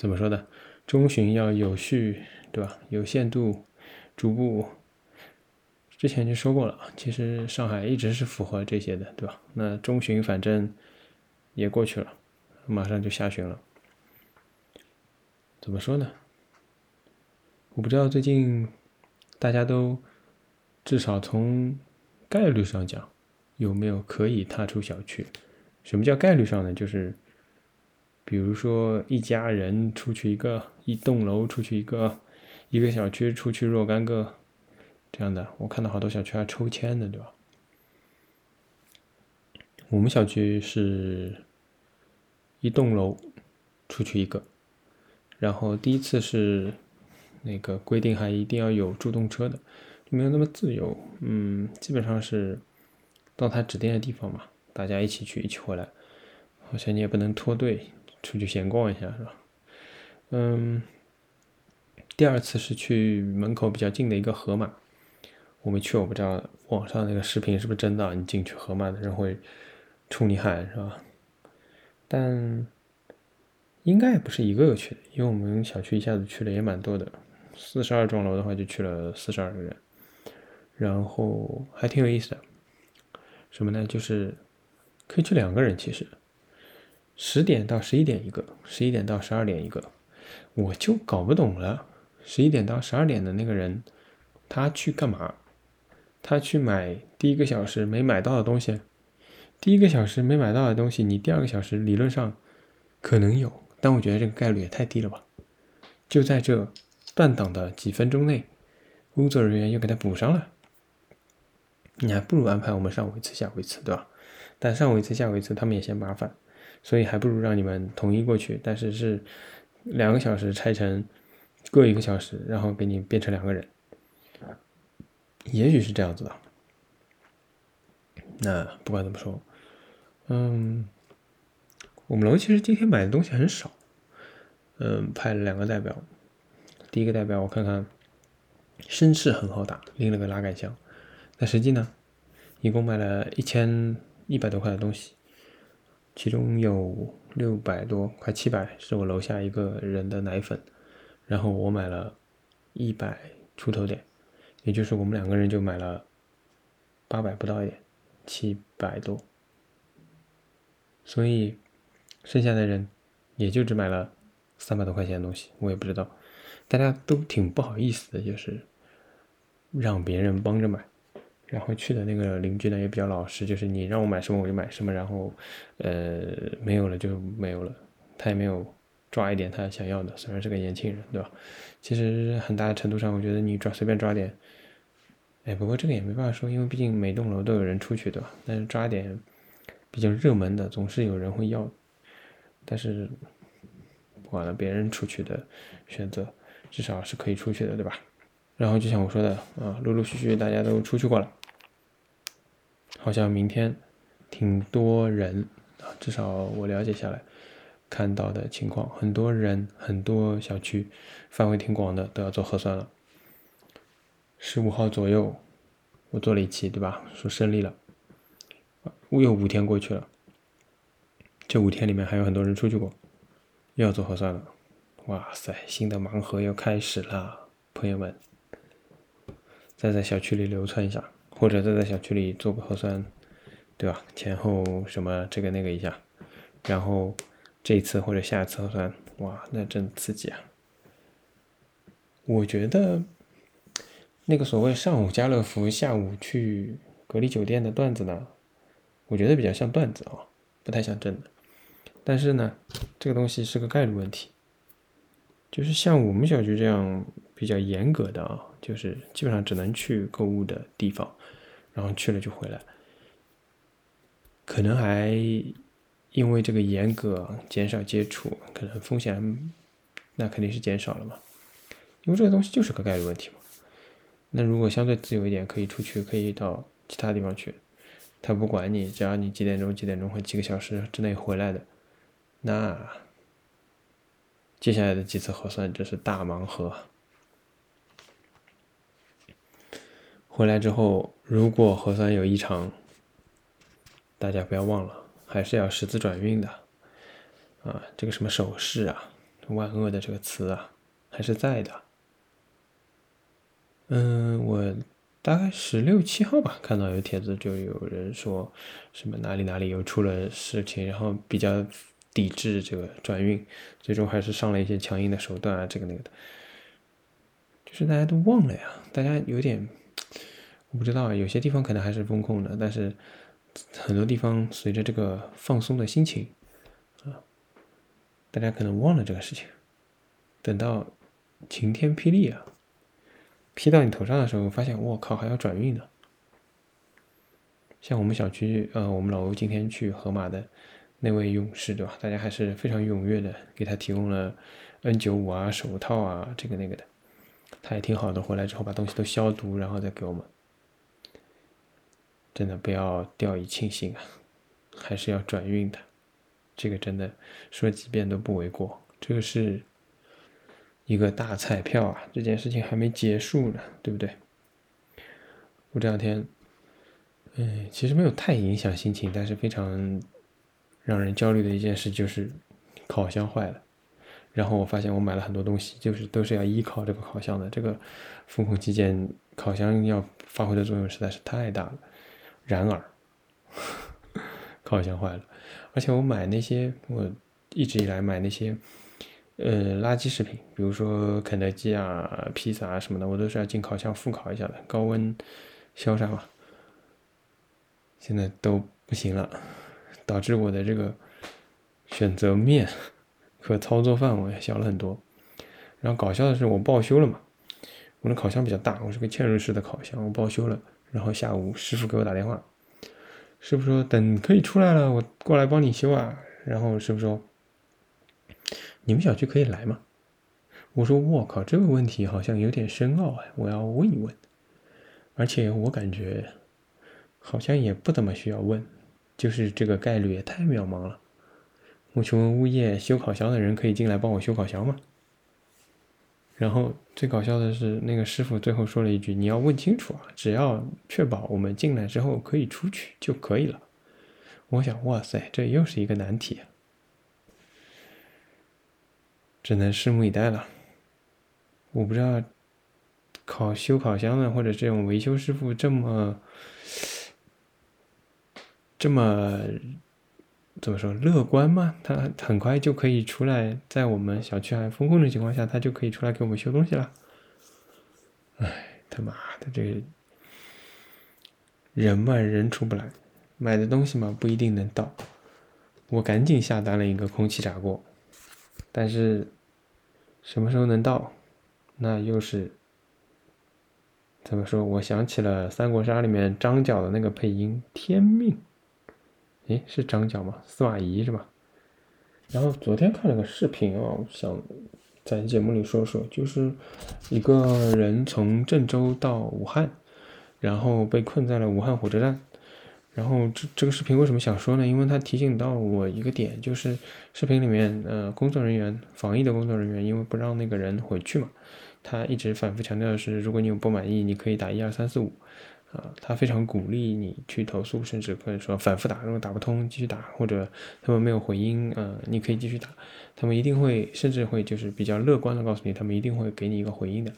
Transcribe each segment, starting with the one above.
怎么说呢？中旬要有序，对吧？有限度，逐步。之前就说过了，其实上海一直是符合这些的，对吧？那中旬反正也过去了，马上就下旬了。怎么说呢？我不知道最近大家都至少从概率上讲有没有可以踏出小区。什么叫概率上呢？就是比如说一家人出去一个，一栋楼出去一个，一个小区出去若干个。这样的，我看到好多小区还抽签的，对吧？我们小区是一栋楼出去一个，然后第一次是那个规定还一定要有助动车的，没有那么自由。嗯，基本上是到他指定的地方嘛，大家一起去，一起回来。好像你也不能脱队出去闲逛一下，是吧？嗯，第二次是去门口比较近的一个河马。我没去，我不知道网上那个视频是不是真的。你进去河马的人会冲你喊，是吧？但应该也不是一个个去的，因为我们小区一下子去了也蛮多的，四十二幢楼的话就去了四十二个人，然后还挺有意思的。什么呢？就是可以去两个人，其实十点到十一点一个，十一点到十二点一个，我就搞不懂了，十一点到十二点的那个人他去干嘛？他去买第一个小时没买到的东西，第一个小时没买到的东西，你第二个小时理论上可能有，但我觉得这个概率也太低了吧？就在这断档的几分钟内，工作人员又给他补上了，你还不如安排我们上午一次下午一次，对吧？但上午一次下午一次他们也嫌麻烦，所以还不如让你们统一过去，但是是两个小时拆成各一个小时，然后给你变成两个人。也许是这样子的，那不管怎么说，嗯，我们楼其实今天买的东西很少，嗯，派了两个代表，第一个代表我看看，声势很好打，拎了个拉杆箱，但实际呢，一共买了一千一百多块的东西，其中有六百多快七百是我楼下一个人的奶粉，然后我买了一百出头点。也就是我们两个人就买了八百不到一点，七百多，所以剩下的人也就只买了三百多块钱的东西。我也不知道，大家都挺不好意思的，就是让别人帮着买。然后去的那个邻居呢也比较老实，就是你让我买什么我就买什么，然后呃没有了就没有了，他也没有抓一点他想要的。虽然是个年轻人，对吧？其实很大的程度上，我觉得你抓随便抓点。哎，不过这个也没办法说，因为毕竟每栋楼都有人出去，对吧？但是抓点比较热门的，总是有人会要。但是不管了，别人出去的选择，至少是可以出去的，对吧？然后就像我说的啊，陆陆续续大家都出去过了，好像明天挺多人啊，至少我了解下来看到的情况，很多人很多小区范围挺广的都要做核酸了。十五号左右，我做了一期，对吧？说胜利了，又五天过去了，这五天里面还有很多人出去过，又要做核酸了。哇塞，新的盲盒又开始了，朋友们，再在小区里流窜一下，或者再在小区里做个核酸，对吧？前后什么这个那个一下，然后这一次或者下一次核酸，哇，那真刺激啊！我觉得。那个所谓上午家乐福，下午去隔离酒店的段子呢，我觉得比较像段子啊，不太像真的。但是呢，这个东西是个概率问题，就是像我们小区这样比较严格的啊，就是基本上只能去购物的地方，然后去了就回来，可能还因为这个严格减少接触，可能风险那肯定是减少了嘛，因为这个东西就是个概率问题嘛。那如果相对自由一点，可以出去，可以到其他地方去，他不管你，只要你几点钟、几点钟或几个小时之内回来的，那接下来的几次核酸就是大盲盒。回来之后，如果核酸有异常，大家不要忘了，还是要十字转运的，啊，这个什么手势啊，万恶的这个词啊，还是在的。嗯，我大概十六七号吧，看到有帖子，就有人说什么哪里哪里又出了事情，然后比较抵制这个转运，最终还是上了一些强硬的手段啊，这个那个的。就是大家都忘了呀，大家有点，我不知道，有些地方可能还是风控的，但是很多地方随着这个放松的心情啊，大家可能忘了这个事情，等到晴天霹雳啊！劈到你头上的时候，发现我靠还要转运呢。像我们小区，呃，我们老欧今天去河马的那位勇士，对吧？大家还是非常踊跃的，给他提供了 N 九五啊、手套啊，这个那个的。他也挺好的，回来之后把东西都消毒，然后再给我们。真的不要掉以轻心啊，还是要转运的。这个真的说几遍都不为过。这个是。一个大彩票啊！这件事情还没结束呢，对不对？我这两天，嗯，其实没有太影响心情，但是非常让人焦虑的一件事就是烤箱坏了。然后我发现我买了很多东西，就是都是要依靠这个烤箱的。这个封控期间，烤箱要发挥的作用实在是太大了。然而，烤箱坏了，而且我买那些，我一直以来买那些。呃，垃圾食品，比如说肯德基啊、披萨啊什么的，我都是要进烤箱复烤一下的，高温消杀嘛。现在都不行了，导致我的这个选择面 和操作范围小了很多。然后搞笑的是，我报修了嘛，我的烤箱比较大，我是个嵌入式的烤箱，我报修了。然后下午师傅给我打电话，师傅说等可以出来了，我过来帮你修啊。然后师傅说。你们小区可以来吗？我说我靠，这个问题好像有点深奥哎，我要问一问。而且我感觉好像也不怎么需要问，就是这个概率也太渺茫了。我去问物业修烤箱的人可以进来帮我修烤箱吗？然后最搞笑的是，那个师傅最后说了一句：“你要问清楚啊，只要确保我们进来之后可以出去就可以了。”我想，哇塞，这又是一个难题。只能拭目以待了。我不知道烤修烤箱的或者这种维修师傅这么这么怎么说乐观吗？他很快就可以出来，在我们小区还封控的情况下，他就可以出来给我们修东西了。哎，他妈的，这个人嘛，人出不来，买的东西嘛不一定能到。我赶紧下单了一个空气炸锅。但是什么时候能到？那又是怎么说？我想起了《三国杀》里面张角的那个配音“天命”，诶，是张角吗？司马懿是吧？然后昨天看了个视频啊，想在节目里说说，就是一个人从郑州到武汉，然后被困在了武汉火车站。然后这这个视频为什么想说呢？因为他提醒到我一个点，就是视频里面呃工作人员防疫的工作人员，因为不让那个人回去嘛，他一直反复强调的是，如果你有不满意，你可以打一二三四五，啊，他非常鼓励你去投诉，甚至可以说反复打，如果打不通继续打，或者他们没有回音，呃，你可以继续打，他们一定会，甚至会就是比较乐观的告诉你，他们一定会给你一个回应的。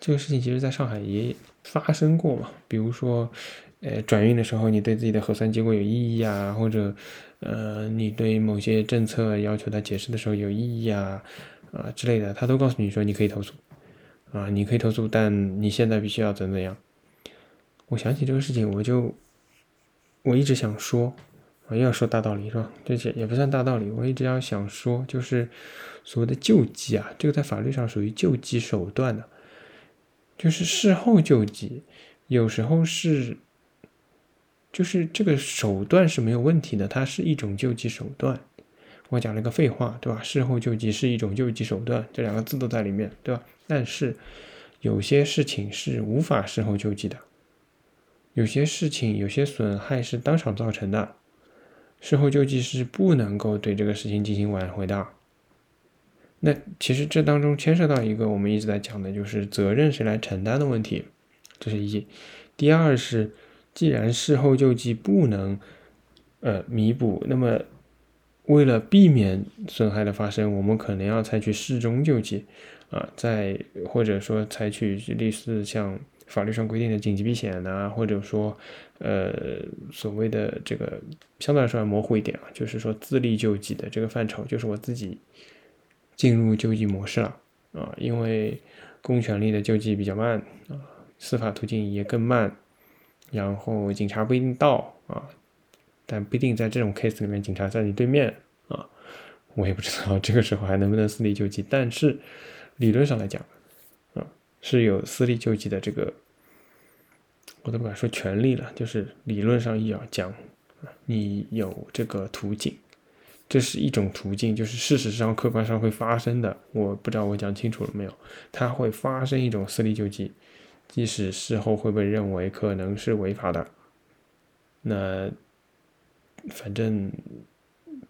这个事情其实在上海也发生过嘛，比如说。呃，转运的时候，你对自己的核酸结果有异议啊，或者，呃，你对某些政策要求他解释的时候有异议啊，啊之类的，他都告诉你说你可以投诉，啊，你可以投诉，但你现在必须要怎怎样。我想起这个事情，我就我一直想说，我，又要说大道理是吧？这些也不算大道理，我一直要想说，就是所谓的救济啊，这个在法律上属于救济手段的，就是事后救济，有时候是。就是这个手段是没有问题的，它是一种救济手段。我讲了个废话，对吧？事后救济是一种救济手段，这两个字都在里面，对吧？但是有些事情是无法事后救济的，有些事情有些损害是当场造成的，事后救济是不能够对这个事情进行挽回的。那其实这当中牵涉到一个我们一直在讲的，就是责任谁来承担的问题，这是一。第二是。既然事后救济不能，呃，弥补，那么为了避免损害的发生，我们可能要采取事中救济啊，在或者说采取类似像法律上规定的紧急避险呐，或者说呃所谓的这个相对来说要模糊一点啊，就是说自力救济的这个范畴，就是我自己进入救济模式了啊，因为公权力的救济比较慢啊，司法途径也更慢，然后警察不一定到啊。但不一定在这种 case 里面，警察在你对面啊，我也不知道这个时候还能不能私力救济。但是理论上来讲，是有私力救济的这个，我都不敢说权利了，就是理论上要讲，你有这个途径，这是一种途径，就是事实上客观上会发生的。我不知道我讲清楚了没有？它会发生一种私力救济，即使事后会被认为可能是违法的，那。反正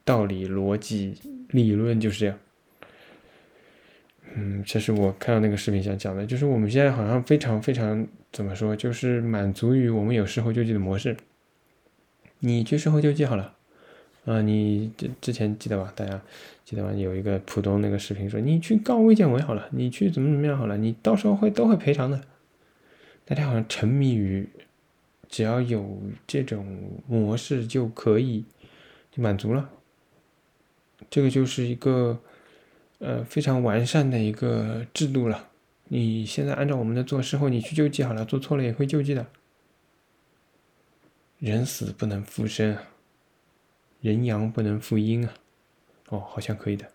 道理、逻辑、理论就是这样。嗯，这是我看到那个视频想讲的，就是我们现在好像非常非常怎么说，就是满足于我们有事后救济的模式。你去事后救济好了，啊，你之之前记得吧？大家记得吧？有一个浦东那个视频说，你去告卫健委好了，你去怎么怎么样好了，你到时候会都会赔偿的。大家好像沉迷于。只要有这种模式就可以，就满足了。这个就是一个呃非常完善的一个制度了。你现在按照我们的做，事后你去救济好了，做错了也会救济的。人死不能复生，人阳不能复阴啊。哦，好像可以的。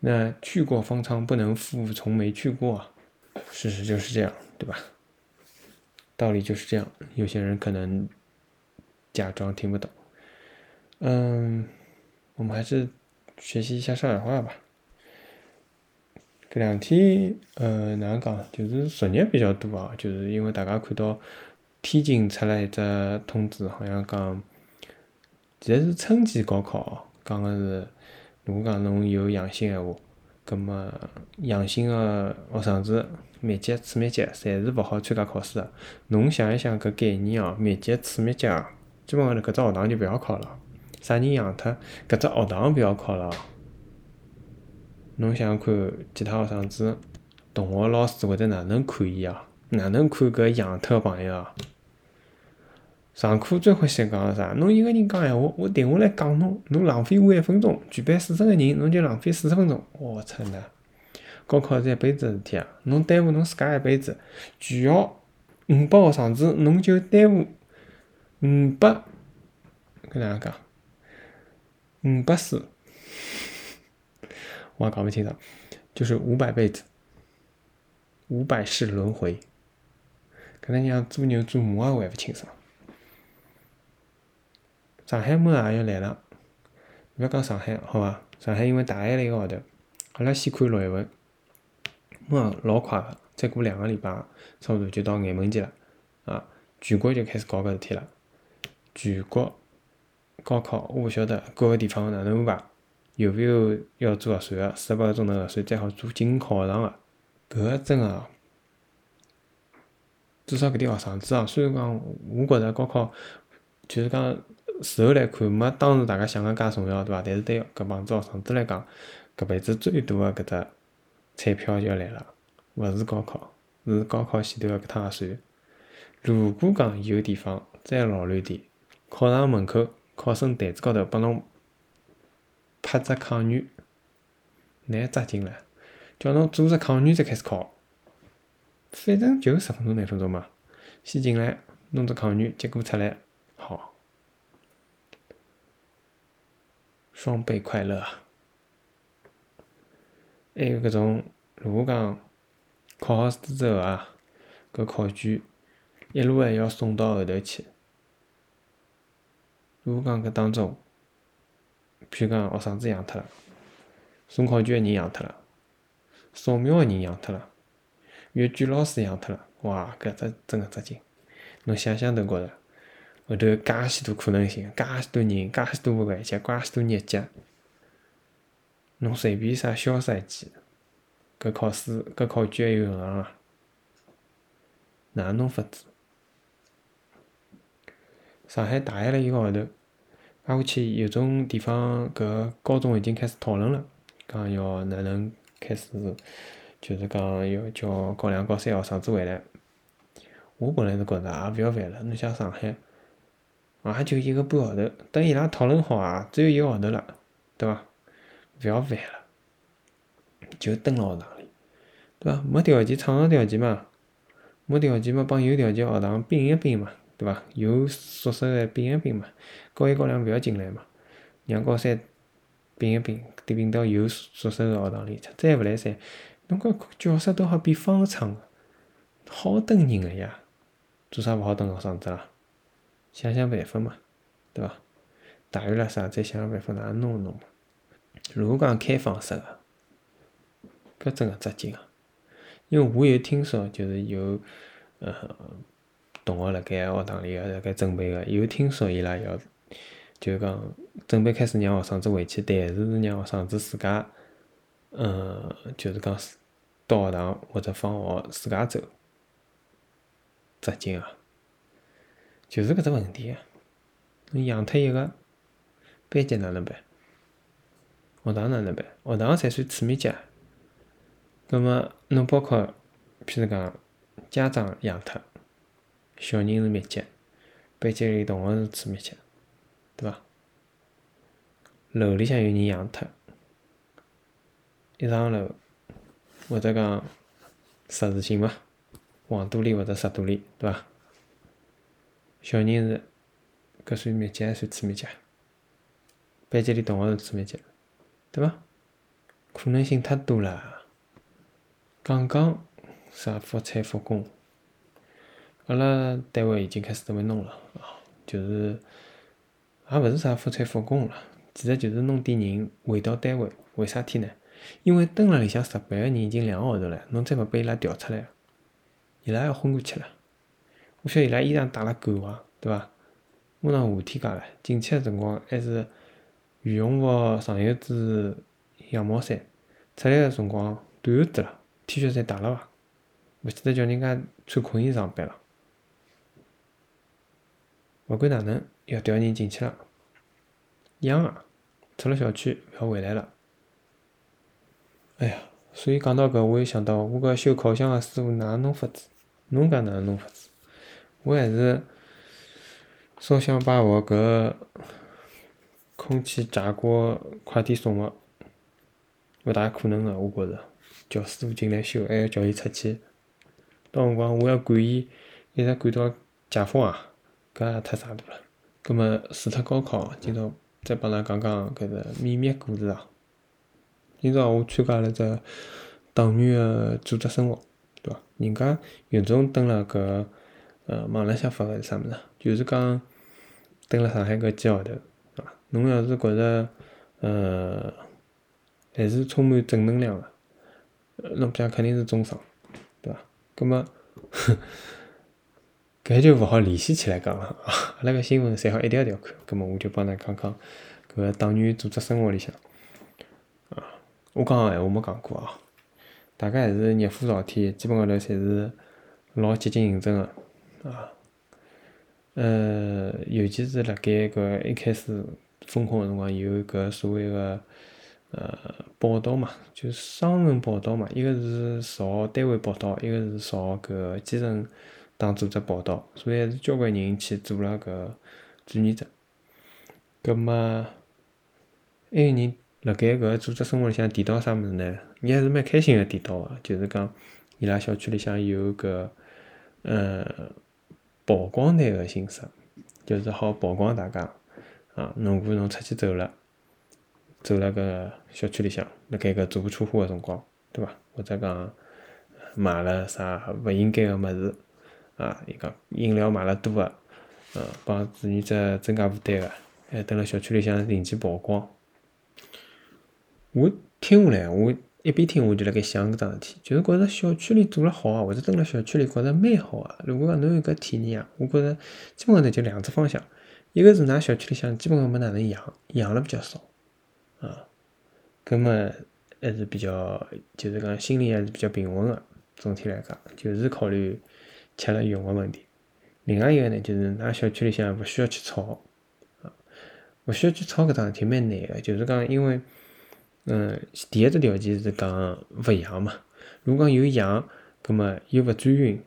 那去过方舱不能复从没去过啊。事实就是这样，对吧？道理就是这样，有些人可能假装听不懂。嗯，我们还是学习一下上海话吧。这两天，呃，哪能讲？就是作业比较多啊，就是因为大家看到天津出来一只通知，好像讲，其实是春季高考哦，讲的是，如果讲侬有阳性闲话，葛末阳性的学生子。密集、次密集，侪是勿好参加考试的。侬想一想搿概念哦，密集、次密集啊，基本上搿只学堂就勿要考了。啥人养脱？搿只学堂勿要考了。侬想看，其他学生子、同学、老师会得哪能看伊啊？哪能看搿养脱个朋友啊？上课最欢喜讲个啥？侬一个人讲闲话，我停下来讲侬，侬浪费我一分钟。全班四十个人，侬就浪费四十分钟。我操呐！高考是一辈子个事体啊！侬耽误侬自家一辈子，全校五百学生子，侬就耽误五百，搿哪能讲？五百四，我也讲勿清爽，就是五百辈子，五百世轮回。搿能样做牛做马也还勿清爽。上海马上也要来了，勿要讲上海，好伐？上海因为大限了一个号头，阿拉先看六月份。么老快个，再过两个礼拜，差不多就到眼门节了，啊，全国就开始搞搿事体了。全国高考，我勿晓得各个地方哪能安排，有没有要做核酸个？四十八个钟头核酸，再好做进考场个。搿个真个，至少搿点学生子啊，虽然讲我觉着高考就是讲事后来看没当时大家想个介重要，对伐？但是对搿帮子学生子来讲，搿辈子最大个搿只。彩票就要来了，勿是高考，是高考前头个搿趟核酸。如果讲有地方再老卵点，考场门口考生台子高头帮侬拍只抗原，难扎进来，叫侬做只抗原再开始考。反正就十分钟、廿分钟嘛，先进来弄只抗原，结果出来好，双倍快乐。还有搿种，如果讲考好试之后啊，搿考卷一路还要送到后头去。如果讲搿当中，譬如讲学生子养脱了，送考卷个人养脱了，扫描个人养脱了，阅卷老师养脱了，哇，搿只真个扎劲！侬想想都觉着后头介许多可能性，介许多人，介许多环节，介许多日节。侬随便啥消失一记，搿考试搿考卷还有银行啊？哪能弄法子？上海大限了一个号头，挨下去有种地方搿高中已经开始讨论了，讲要哪能开始，就是讲要叫高两高三学生子回来。我本来是觉着也勿要烦了，侬像上海，也就一个半号头，等伊拉讨论好啊，只有一个号头了，对伐？勿要烦了，就蹲辣学堂里，对伐？没条件创造条件嘛，没条件嘛，帮有条件学堂并一并嘛，对伐？有宿舍个摒一摒嘛，高一高两勿要进来嘛，让高三摒一并，并到有宿舍个学堂里，再勿来三，侬讲教室都好变方舱，好蹲人个呀。做啥勿好等学生子啦？想想办法嘛，对伐？大学了啥，再想想办法哪能弄弄嘛。如果讲开放式个，搿真个扎劲啊！因为我有听说，就是有呃同学辣盖学堂里个辣盖准备个，有听说伊拉要就讲准备开始让学生子回去，但是是让学生子自家，呃，就是讲到学堂或者放学自家走。扎劲啊！就是搿只问题啊！侬养脱一个班级哪能办？学堂哪能办？学堂才算次密接。葛末侬包括，譬如讲家长养脱，小人是密接，班级里同学是次密接，对伐？楼里向有人养脱，一上楼或者讲实时性嘛。黄肚里或者十肚里，对伐？小人是搿算密集还算次密集？班级里同学是次密集，对伐？可能性太多了。刚刚啥复产复工，阿拉单位已经开始准备弄了啊，就是也勿是啥复产复工了，其实就是弄点人回到单位。为啥体呢？因为蹲辣里向值班个人已经两个号头了，侬再勿拨伊拉调出来。伊拉要昏过去了，我晓得伊拉衣裳带了够伐，对伐？马上夏天家了，进去个辰光还是羽绒服、长袖子、羊毛衫，出来个辰光短袖子了，T 恤衫带了伐？勿记得叫人家穿困衣上班了。勿管哪能，要调人进去了，养啊，出了小区勿要回来了。哎呀，所以讲到搿，我又想到我搿修烤箱个师傅哪能弄法子？侬讲哪能弄法子？我还是烧香把我搿空气炸锅快递送个，勿大可能个，我觉着叫师傅进来修，还要叫伊出去，到辰光我要管伊，一直管到解封啊，搿也太傻大了。葛末除脱高考，今朝再帮㑚讲讲搿个秘密故事啊。今朝我参加了只党员个组织生活。对伐？人家有种登了搿呃网浪向发个是啥物事？就是讲登了上海搿几号头，对伐？侬要是觉着呃还是充满正能量个，侬讲肯定是中上，对伐？葛末搿就勿好联系起来讲了！阿拉个新闻侪好一条条看，葛末我就帮㑚讲讲搿个党员组织生活里向啊，我讲个闲话没讲过啊。大概还是热火朝天，基本高头侪是老积极认真个啊。呃，尤其是辣盖搿一开始封控个辰光，有搿所谓个呃报道嘛，就双份报道嘛，一个是朝单位报道，一个是朝搿基层党组织报道，所以还是交关人去做了搿志愿者。葛末还有人。辣盖搿个组织生活里向提到啥物事呢？伊还是蛮开心个提到个，就是讲伊拉小区里向有搿呃曝光台个形式，就是好曝光大家啊。如果侬出去走了，走了搿小区里向，辣盖搿足不出户个辰光，对伐？或者讲买了啥勿应该个物事啊？伊讲饮料买了多个，嗯，帮志愿者增加负担个，还蹲辣小区里向引起曝光。我听下来，我一边听我就辣盖想搿桩事体，就是觉着小区里做了好啊，或者蹲辣小区里觉着蛮好啊。如果讲侬有搿体验啊，我觉着基本上呢就两只方向，一个是㑚小区里向基本上没哪能养，养了比较少啊，搿么还是比较，就是讲心里还是比较平稳个。总体来讲，就是考虑吃了用个问题。另外一个呢，就是㑚小区里向勿需要去吵啊，勿需要去吵搿桩事体蛮难个，就是讲因为，嗯，第一只条件是讲勿痒嘛。如果讲有痒，葛末又勿转运，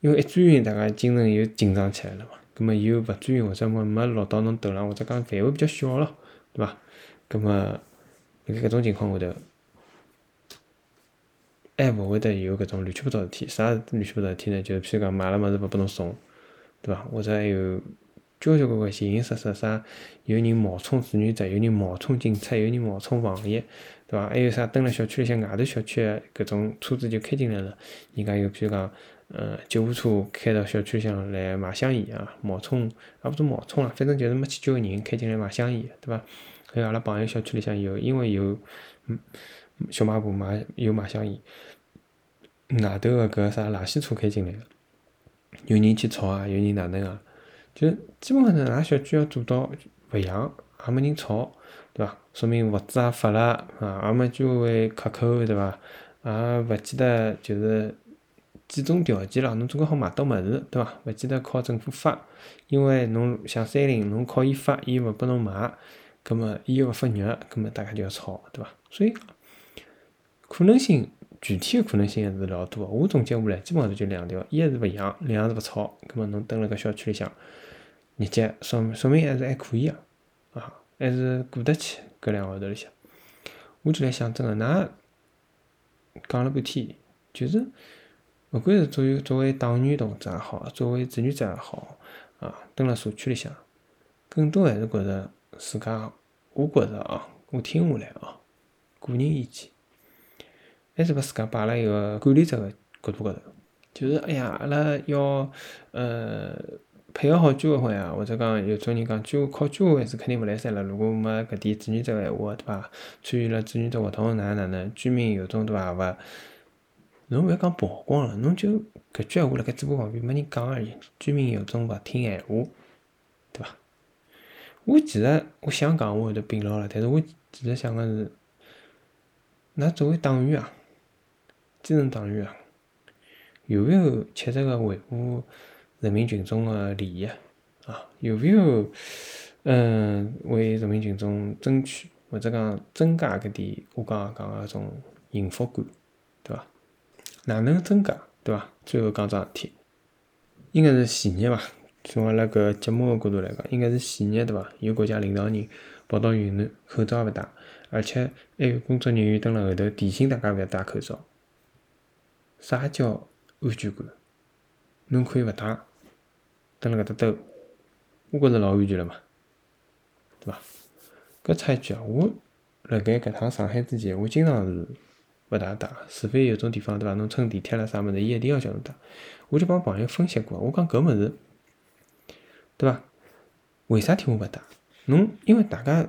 因为一转运，大家精神又紧张起来了嘛。葛末又勿转运或者没没落到侬头上，或者讲范围比较小咯，对伐？葛末辣盖搿种情况下头，还勿会得有搿种乱七八糟事体。啥乱七八糟事体呢？就是譬如讲买了物事勿拨侬送，对伐？或者还有。交交关关形形色色啥，有人冒充志愿者，有人冒充警察，有人冒充防疫，对伐？还有啥蹲辣小区里向外头小区搿种车子就开进来了，人家有譬如讲，呃，救护车开到小区里向来买香烟啊，冒充，也勿是冒充了，反正就是没去救个人开进来买香烟，对伐？还有阿拉朋友小区里向有，因为有，嗯，小卖部买有买香烟，外头个搿啥垃圾车开进来了，有人去吵啊，有人哪能啊？就基本上呢，㑚小区要做到勿响，也没人吵，对伐？说明物资也发了啊，也没居委会克扣，对伐？也勿记得就是几种条件了，侬总归好买到物事，对伐？勿记得靠政府发，因为侬像三菱，侬靠伊发，伊勿拨侬买，葛末伊又勿发肉，葛末大家就要吵，对伐？所以可能性具体个可能性还是老多个。我总结下来，基本上就两条：一是勿养，两是勿吵。葛末侬蹲辣搿小区里向。日脚说说明还是还可以啊，啊，还是过得去搿两个号头里向。我就来想，真个，㑚讲了半天，就是勿管是作为作为党员同志也好，作为志愿者也好，啊，蹲辣社区里向，更多还是觉着自家，我觉着啊，我听下来啊，个人意见，还是把自家摆辣一个管理者个角度高头，就是哎呀，阿拉要呃。配合好居委会啊，或者讲有种人讲居靠居委会是肯定勿来三了。如果没搿点志愿者个闲话，对伐？参与了志愿者活动哪能哪能？居民有种对伐？勿，侬勿要讲曝光了，侬就搿句闲话辣盖嘴巴旁边没人讲而已。居民有种勿听闲话，对伐？我其实我想讲，我会得摒牢了，但是我其实想个是，㑚作为党员啊，基层党员啊，有没有切实个维护？人民群众个利益啊，有没有嗯为人民群众争取或者讲增加搿点我刚刚讲个搿种幸福感，对伐？哪能增加，对伐？最后讲桩事体，应该是前日伐？从阿拉搿节目个角度来讲，应该是前日对伐？有国家领导人跑到云南，口罩也勿戴，而且还有工作人员蹲辣后头提醒大家勿要戴口罩。啥叫安全感？侬可以勿戴。蹲辣搿搭兜，我觉着老安全了嘛，对伐？搿插一句啊，我辣盖搿趟上海之前，我经常是勿大戴，除非有种地方对伐？侬乘地铁了啥物事，伊一定要叫侬戴。我就帮朋友分析过，我讲搿物事，对伐？为啥体我勿戴？侬因为大家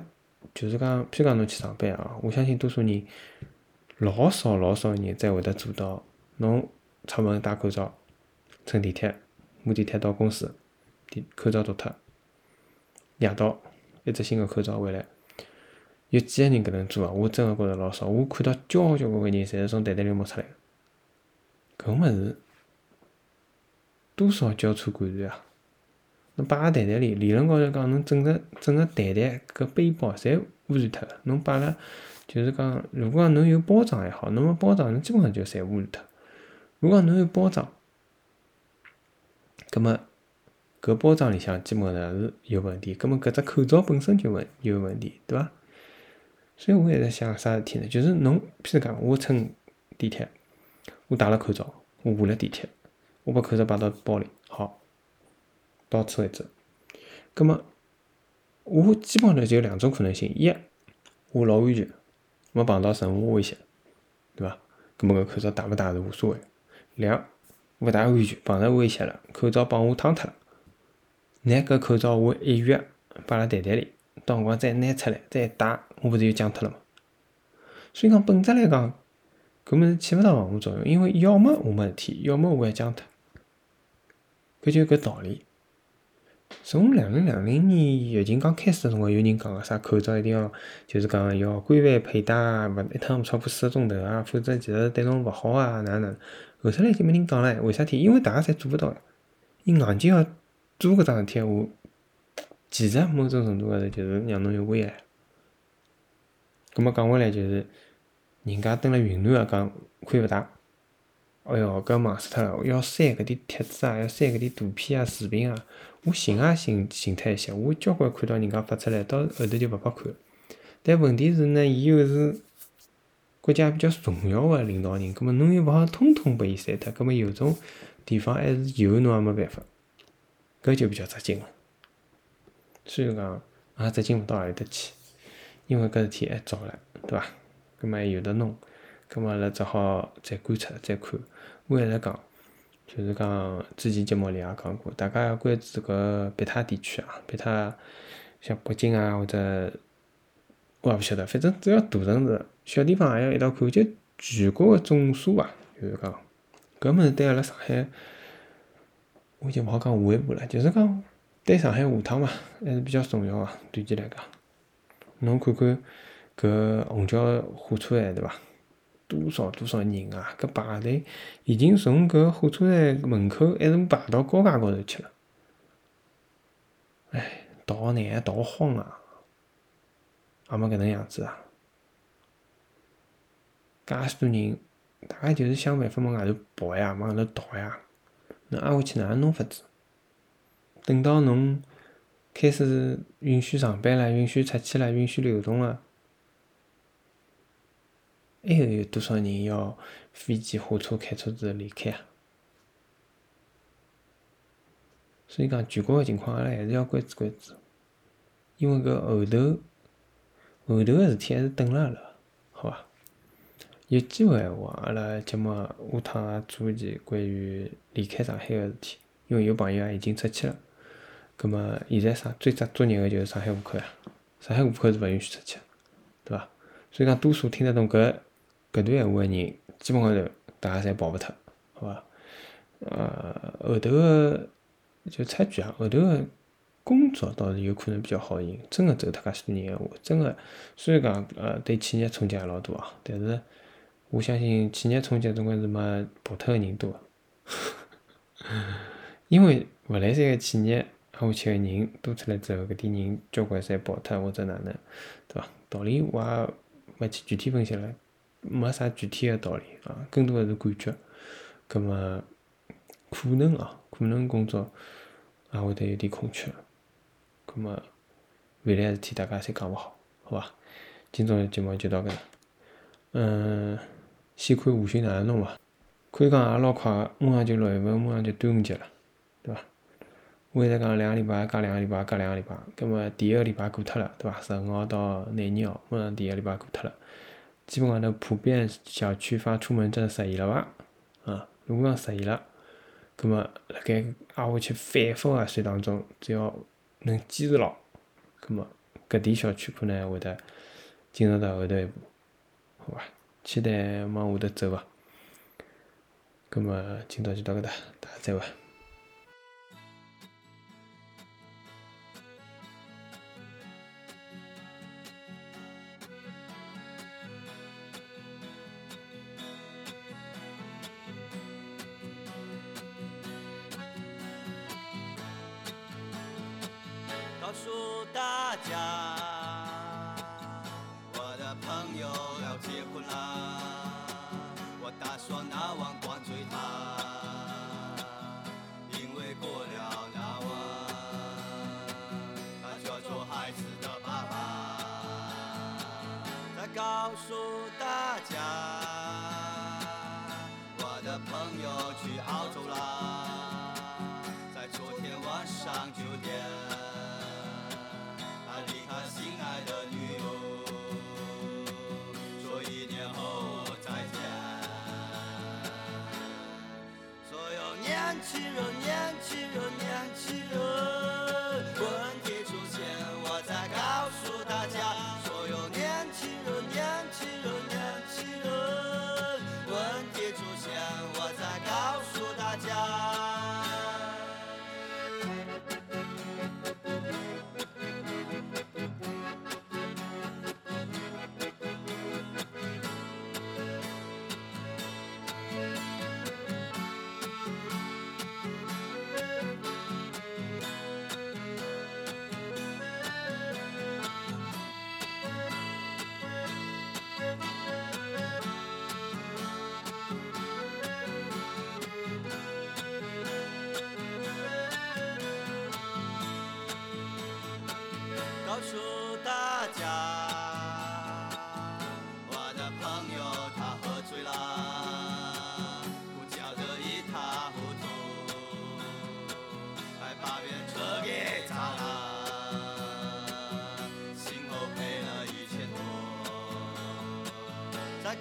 就是讲，譬如讲侬去上班啊，我相信多数人老少老少人才会得做到，侬出门戴口罩，乘地铁。坐地铁到公司，口罩脱脱，夜到一只新个口罩回来，有几个人搿能做啊？我真个觉着老少。我看到交交关关人，侪是从袋袋里摸出来个。搿物事多少交叉感染啊？侬摆辣袋袋里，理论高头讲，侬整个整个袋袋搿背包侪污染脱个。侬摆了，就是讲，如果讲侬有包装还好，侬没包装，侬基本上就侪污染脱。如果侬有包装，葛末搿包装里向基本上是有问题，葛末搿只口罩本身就问有问题，对伐？所以我一直想啥事体呢？就是侬，譬如讲，我乘地铁，我戴了口罩，我下了地铁，我把口罩摆到包里，好，到此为止。葛末我基本上就有两种可能性：一，我老安全，没碰到任何危险，对伐？葛末搿口罩戴勿戴是无所谓。两勿大安全，碰着危险了，口罩帮我烫脱了。拿搿口罩我一月摆辣袋袋里，到辰光再拿出来再戴，我勿是又僵脱了吗？所以讲本质来讲，搿物事起勿到防护作用，因为要么我没事体，要么我还僵脱。搿就搿道理。从两零两零年疫情刚开始的辰光，有人讲个啥口罩一定要就是讲要规范佩戴啊，勿一趟勿超过四个钟头啊，否则其实对侬勿好啊，哪能？后头来就没人讲了，为啥体？因为大家侪做勿到，伊硬劲要做搿桩事体，我其实某种程度高头就是让侬有危害。葛末讲回来就是，人家蹲辣云南个讲看勿大，哎哟，搿忙死脱了，要删搿点帖子啊，要删搿点图片啊、视频啊，我寻也寻寻脱一些，我交关看到人家发出来，到后头就勿拨看。但问题是呢，伊又是国家比较重要个领导人，葛末侬又勿好通通拨伊删脱，葛末有种地方还是有，侬也没办法，搿就比较扎劲了。虽然讲也扎劲勿到何里搭去，因为搿事体还早唻，对伐？葛末还有得弄，葛末阿拉只好再观察再看。我还是讲，就是讲之前节目里也讲过，大家要关注搿别他地区啊，别他像北京啊或者。我也勿晓得，反正只要大城市、小地方也要一道看，就全国个总数伐，就是讲，搿物事对阿拉上海，我就勿好讲下一步了，就是讲对上海下趟嘛，还是比较重要个，短期来讲，侬看看搿虹桥火车站对伐？多少多少人啊！搿排队已经从搿火车站门口一直排到高架高头去了，哎，逃难逃荒啊！也没搿能样子啊！介许多人，大家就是想办法往外头跑呀，往外头逃呀。侬挨下去哪能弄法子？等到侬开始允许上班了，允许出去了，允许流动了，还有有多少人要飞机、火车开车子离开啊？所以讲，全国个情况，阿拉还是要关注关注，因为搿后头。后头个事体还是等了阿拉，好伐？有机会闲话，阿拉节目下趟也做一期关于离开上海个事体，因为有朋友也已经出去了。葛末现在上最扎作孽个就是上海户口呀，上海户口是勿允许出去，对伐？所以讲，多数听得懂搿搿段闲话个人，基本高头大家侪跑勿脱，好伐？呃，后头个就插句啊，后头个。工作倒是有可能比较好寻，真个走脱介许多人闲话，真个虽然讲呃对企业冲击也老大啊，但是我相信企业冲击总归是没跑脱个人多，因为勿来三个企业挨下去个人多出来之后，搿点人交关侪跑脱或者哪能，对伐？道理我也没去具体分析了，没啥具体个道理啊，更多个是感觉，葛末可能啊，可能工作也会得有点空缺。咁么未来事体大家侪讲勿好，好伐？今朝个节目就到搿搭。嗯，先看吴昕哪能弄伐？可以讲也老快，马上就六月份，马上就端午节了，对伐？我现在讲两个礼拜，隔两个礼拜，隔两个礼拜，葛末第一个礼拜过脱了，对伐？十五号到廿二号，马上第一个礼拜过脱了。基本上头普遍小区发出门证实现了伐？啊，如果讲实现了，葛末辣盖挨下去反复个算当中，只要能坚持牢，葛末搿点小区可能会得进入到后头一步，好伐？期待往下头走伐？葛末今朝就到搿搭，大家再会。告诉大家，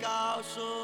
告诉